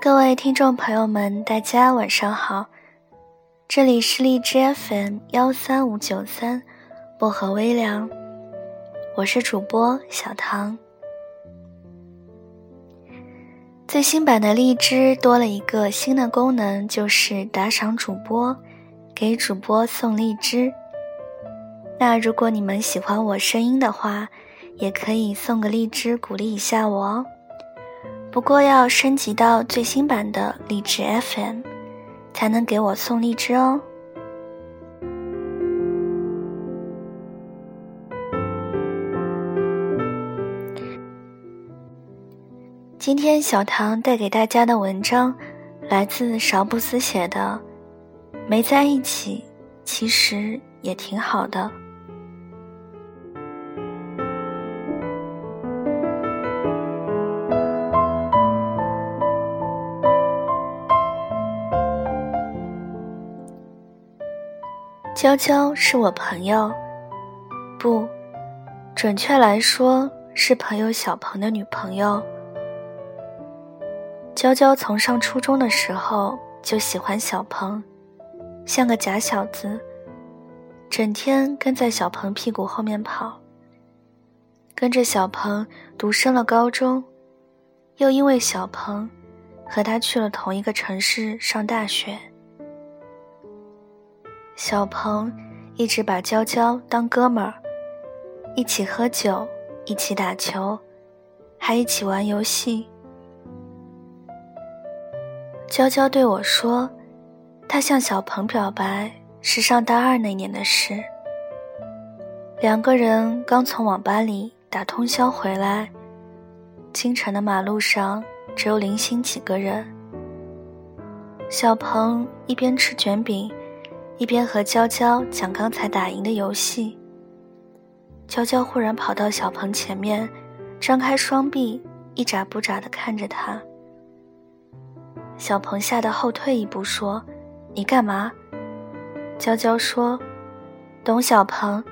各位听众朋友们，大家晚上好，这里是荔枝 FM 幺三五九三薄荷微凉，我是主播小唐。最新版的荔枝多了一个新的功能，就是打赏主播，给主播送荔枝。那如果你们喜欢我声音的话，也可以送个荔枝鼓励一下我哦。不过要升级到最新版的荔枝 FM，才能给我送荔枝哦。今天小唐带给大家的文章，来自勺布斯写的《没在一起，其实也挺好的》。娇娇是我朋友，不，准确来说是朋友小鹏的女朋友。娇娇从上初中的时候就喜欢小鹏，像个假小子，整天跟在小鹏屁股后面跑。跟着小鹏读升了高中，又因为小鹏和他去了同一个城市上大学。小鹏一直把娇娇当哥们儿，一起喝酒，一起打球，还一起玩游戏。娇娇对我说：“她向小鹏表白是上大二那年的事。两个人刚从网吧里打通宵回来，清晨的马路上只有零星几个人。小鹏一边吃卷饼。”一边和娇娇讲刚才打赢的游戏，娇娇忽然跑到小鹏前面，张开双臂，一眨不眨地看着他。小鹏吓得后退一步，说：“你干嘛？”娇娇说：“董小鹏，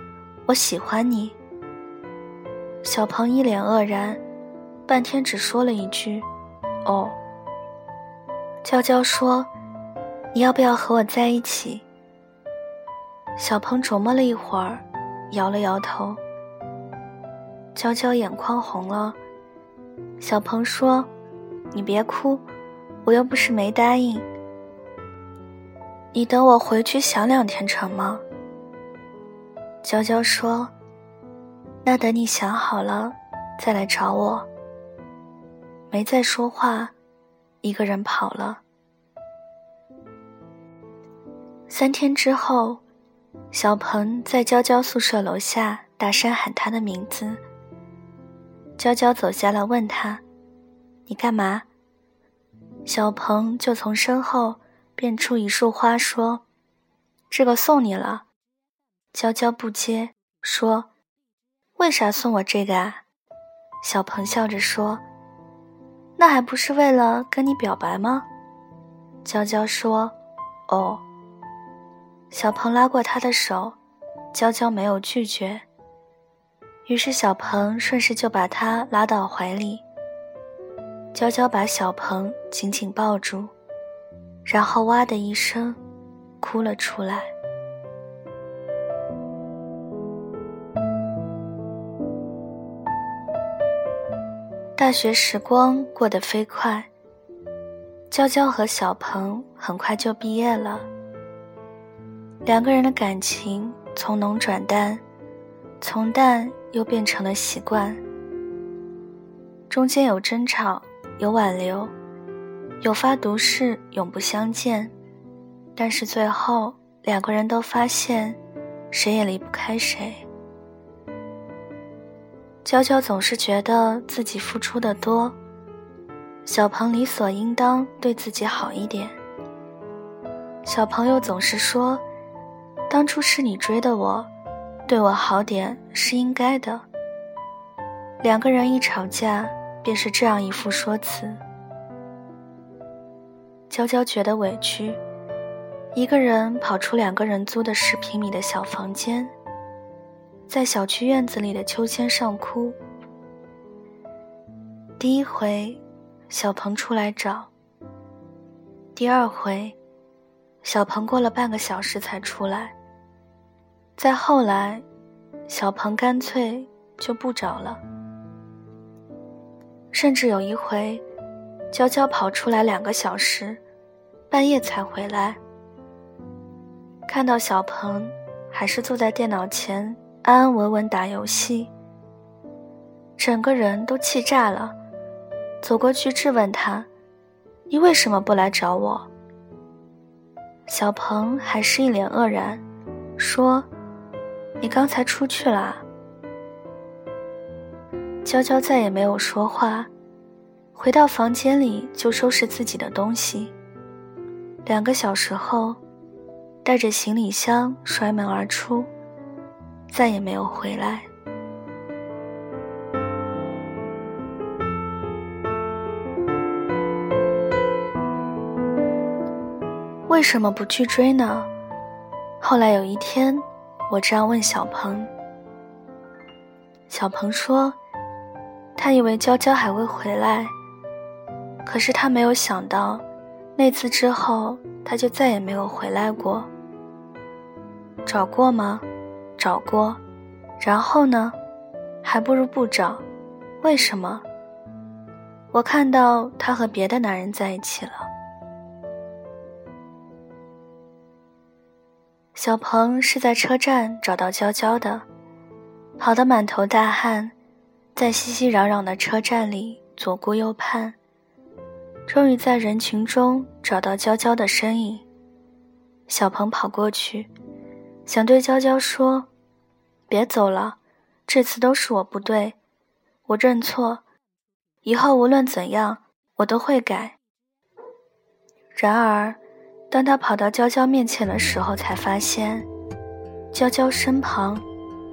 我喜欢你。”小鹏一脸愕然，半天只说了一句：“哦。”娇娇说：“你要不要和我在一起？”小鹏琢磨了一会儿，摇了摇头。娇娇眼眶红了。小鹏说：“你别哭，我又不是没答应。你等我回去想两天成吗？”娇娇说：“那等你想好了，再来找我。”没再说话，一个人跑了。三天之后。小鹏在娇娇宿舍楼下大声喊她的名字。娇娇走下来问他：“你干嘛？”小鹏就从身后变出一束花，说：“这个送你了。”娇娇不接，说：“为啥送我这个啊？”小鹏笑着说：“那还不是为了跟你表白吗？”娇娇说：“哦。”小鹏拉过她的手，娇娇没有拒绝。于是小鹏顺势就把她拉到怀里。娇娇把小鹏紧紧抱住，然后哇的一声，哭了出来。大学时光过得飞快，娇娇和小鹏很快就毕业了。两个人的感情从浓转淡，从淡又变成了习惯。中间有争吵，有挽留，有发毒誓永不相见，但是最后两个人都发现，谁也离不开谁。娇娇总是觉得自己付出的多，小鹏理所应当对自己好一点。小朋友总是说。当初是你追的我，对我好点是应该的。两个人一吵架，便是这样一副说辞。娇娇觉得委屈，一个人跑出两个人租的十平米的小房间，在小区院子里的秋千上哭。第一回，小鹏出来找，第二回，小鹏过了半个小时才出来。再后来，小鹏干脆就不找了。甚至有一回，娇娇跑出来两个小时，半夜才回来。看到小鹏，还是坐在电脑前安安稳稳打游戏，整个人都气炸了，走过去质问他：“你为什么不来找我？”小鹏还是一脸愕然，说：“你刚才出去了。”娇娇再也没有说话，回到房间里就收拾自己的东西。两个小时后。带着行李箱摔门而出，再也没有回来。为什么不去追呢？后来有一天，我这样问小鹏，小鹏说，他以为娇娇还会回来，可是他没有想到，那次之后，他就再也没有回来过。找过吗？找过，然后呢？还不如不找。为什么？我看到他和别的男人在一起了。小鹏是在车站找到娇娇的，跑得满头大汗，在熙熙攘攘的车站里左顾右盼，终于在人群中找到娇娇的身影。小鹏跑过去。想对娇娇说：“别走了，这次都是我不对，我认错，以后无论怎样，我都会改。”然而，当他跑到娇娇面前的时候，才发现，娇娇身旁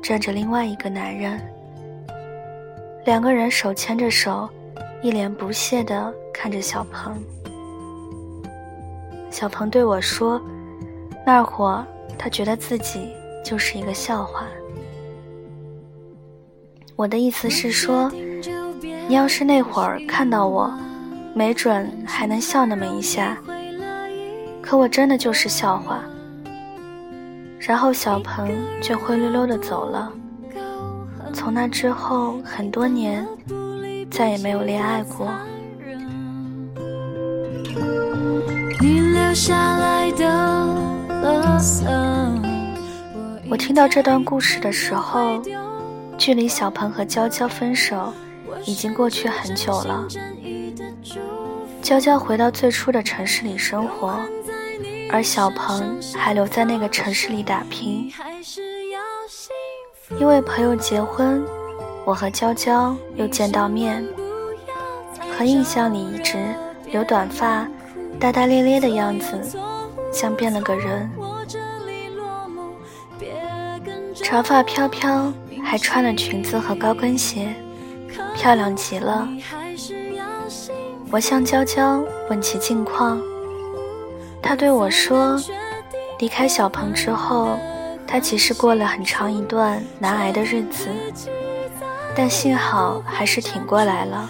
站着另外一个男人，两个人手牵着手，一脸不屑地看着小鹏。小鹏对我说：“那会儿。”他觉得自己就是一个笑话。我的意思是说，你要是那会儿看到我，没准还能笑那么一下。可我真的就是笑话。然后小鹏就灰溜溜的走了。从那之后很多年，再也没有恋爱过。你留下来的。我听到这段故事的时候，距离小鹏和娇娇分手已经过去很久了。娇娇回到最初的城市里生活，而小鹏还留在那个城市里打拼。因为朋友结婚，我和娇娇又见到面，和印象里一直留短发、大大咧咧的样子。像变了个人，长发飘飘，还穿了裙子和高跟鞋，漂亮极了。我向娇娇问起近况，他对我说：“离开小鹏之后，他其实过了很长一段难挨的日子，但幸好还是挺过来了。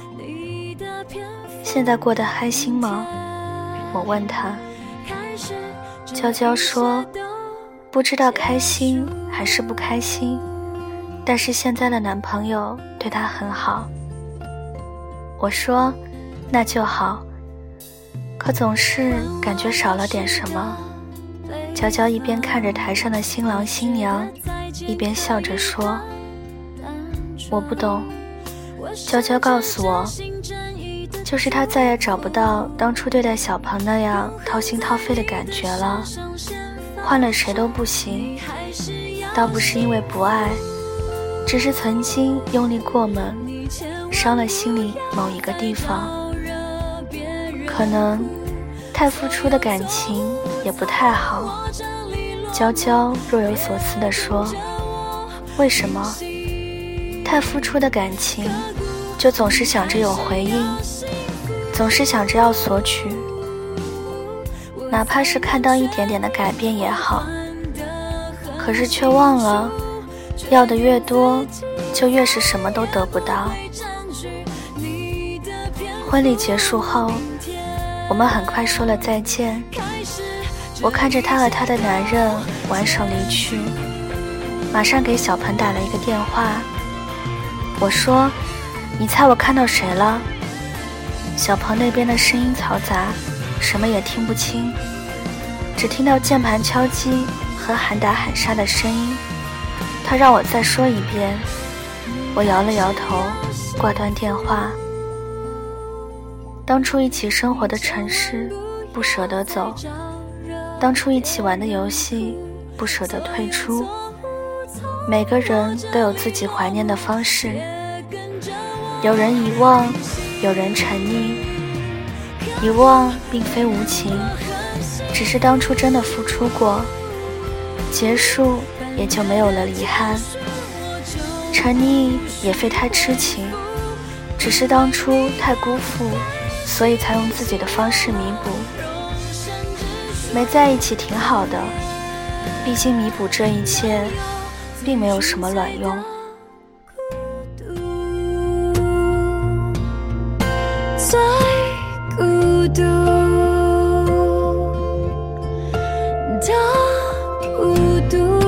现在过得开心吗？”我问他。娇娇说：“不知道开心还是不开心，但是现在的男朋友对她很好。”我说：“那就好。”可总是感觉少了点什么。娇娇一边看着台上的新郎新娘，一边笑着说：“我不懂。”娇娇告诉我。就是他再也找不到当初对待小鹏那样掏心掏肺的感觉了，换了谁都不行。倒不是因为不爱，只是曾经用力过猛，伤了心里某一个地方。可能太付出的感情也不太好。娇娇若有所思地说：“为什么？太付出的感情，就总是想着有回应。”总是想着要索取，哪怕是看到一点点的改变也好。可是却忘了，要的越多，就越是什么都得不到。婚礼结束后，我们很快说了再见。我看着他和他的男人挽手离去，马上给小鹏打了一个电话。我说：“你猜我看到谁了？”小鹏那边的声音嘈杂，什么也听不清，只听到键盘敲击和喊打喊杀的声音。他让我再说一遍，我摇了摇头，挂断电话。当初一起生活的城市，不舍得走。当初一起玩的游戏，不舍得退出。每个人都有自己怀念的方式，有人遗忘，有人沉溺。遗忘并非无情，只是当初真的付出过，结束也就没有了遗憾。沉溺也非太痴情，只是当初太辜负，所以才用自己的方式弥补。没在一起挺好的毕竟弥补这一切并没有什么卵用。最孤独的孤独。